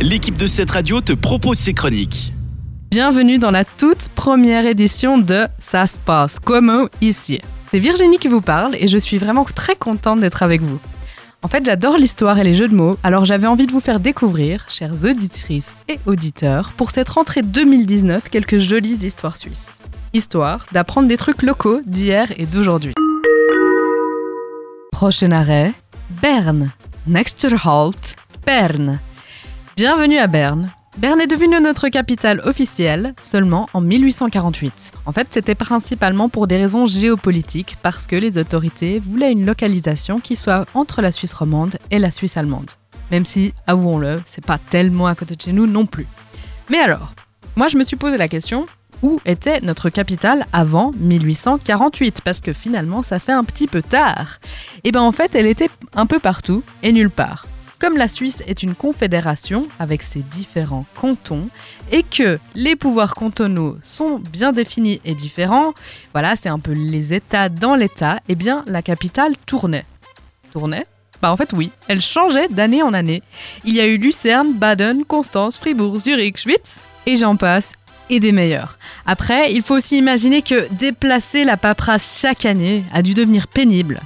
l'équipe de cette radio te propose ses chroniques. Bienvenue dans la toute première édition de Ça se passe comment ici. C'est Virginie qui vous parle et je suis vraiment très contente d'être avec vous. En fait, j'adore l'histoire et les jeux de mots, alors j'avais envie de vous faire découvrir, chères auditrices et auditeurs, pour cette rentrée 2019, quelques jolies histoires suisses. Histoire d'apprendre des trucs locaux d'hier et d'aujourd'hui. Prochain arrêt, Berne. Next halt, Berne. Bienvenue à Berne. Berne est devenue notre capitale officielle seulement en 1848. En fait, c'était principalement pour des raisons géopolitiques, parce que les autorités voulaient une localisation qui soit entre la Suisse romande et la Suisse allemande. Même si, avouons-le, c'est pas tellement à côté de chez nous non plus. Mais alors, moi je me suis posé la question, où était notre capitale avant 1848 Parce que finalement, ça fait un petit peu tard. Et bien en fait, elle était un peu partout et nulle part. Comme la Suisse est une confédération avec ses différents cantons et que les pouvoirs cantonaux sont bien définis et différents, voilà, c'est un peu les États dans l'État, eh bien la capitale tournait. Tournait? Bah en fait oui, elle changeait d'année en année. Il y a eu Lucerne, Baden, Constance, Fribourg, Zurich, Schwytz, et j'en passe, et des meilleurs. Après, il faut aussi imaginer que déplacer la paperasse chaque année a dû devenir pénible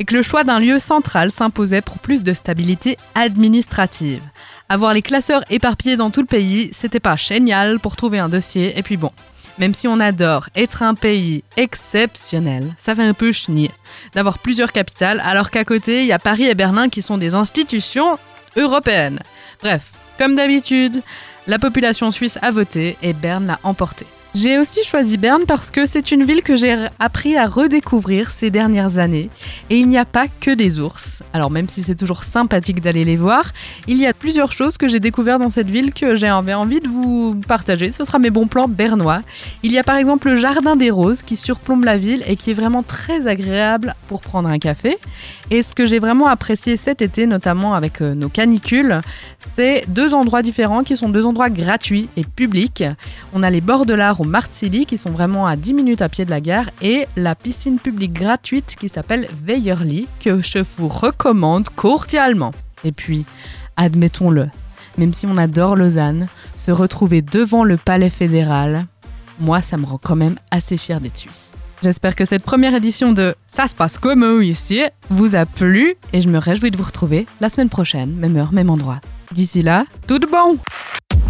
et que le choix d'un lieu central s'imposait pour plus de stabilité administrative. Avoir les classeurs éparpillés dans tout le pays, c'était pas génial pour trouver un dossier, et puis bon. Même si on adore être un pays exceptionnel, ça fait un peu chenille d'avoir plusieurs capitales alors qu'à côté, il y a Paris et Berlin qui sont des institutions européennes. Bref, comme d'habitude, la population suisse a voté et Berne l'a emporté. J'ai aussi choisi Berne parce que c'est une ville que j'ai appris à redécouvrir ces dernières années. Et il n'y a pas que des ours. Alors même si c'est toujours sympathique d'aller les voir, il y a plusieurs choses que j'ai découvertes dans cette ville que j'ai envie de vous partager. Ce sera mes bons plans bernois. Il y a par exemple le Jardin des Roses qui surplombe la ville et qui est vraiment très agréable pour prendre un café. Et ce que j'ai vraiment apprécié cet été, notamment avec euh, nos canicules, c'est deux endroits différents qui sont deux endroits gratuits et publics. On a les bords de l'art au qui sont vraiment à 10 minutes à pied de la gare et la piscine publique gratuite qui s'appelle Weierli que je vous recommande cordialement. Et puis, admettons-le, même si on adore Lausanne, se retrouver devant le palais fédéral, moi ça me rend quand même assez fier d'être suisse. J'espère que cette première édition de Ça se passe comme ici vous a plu et je me réjouis de vous retrouver la semaine prochaine, même heure, même endroit. D'ici là, tout de bon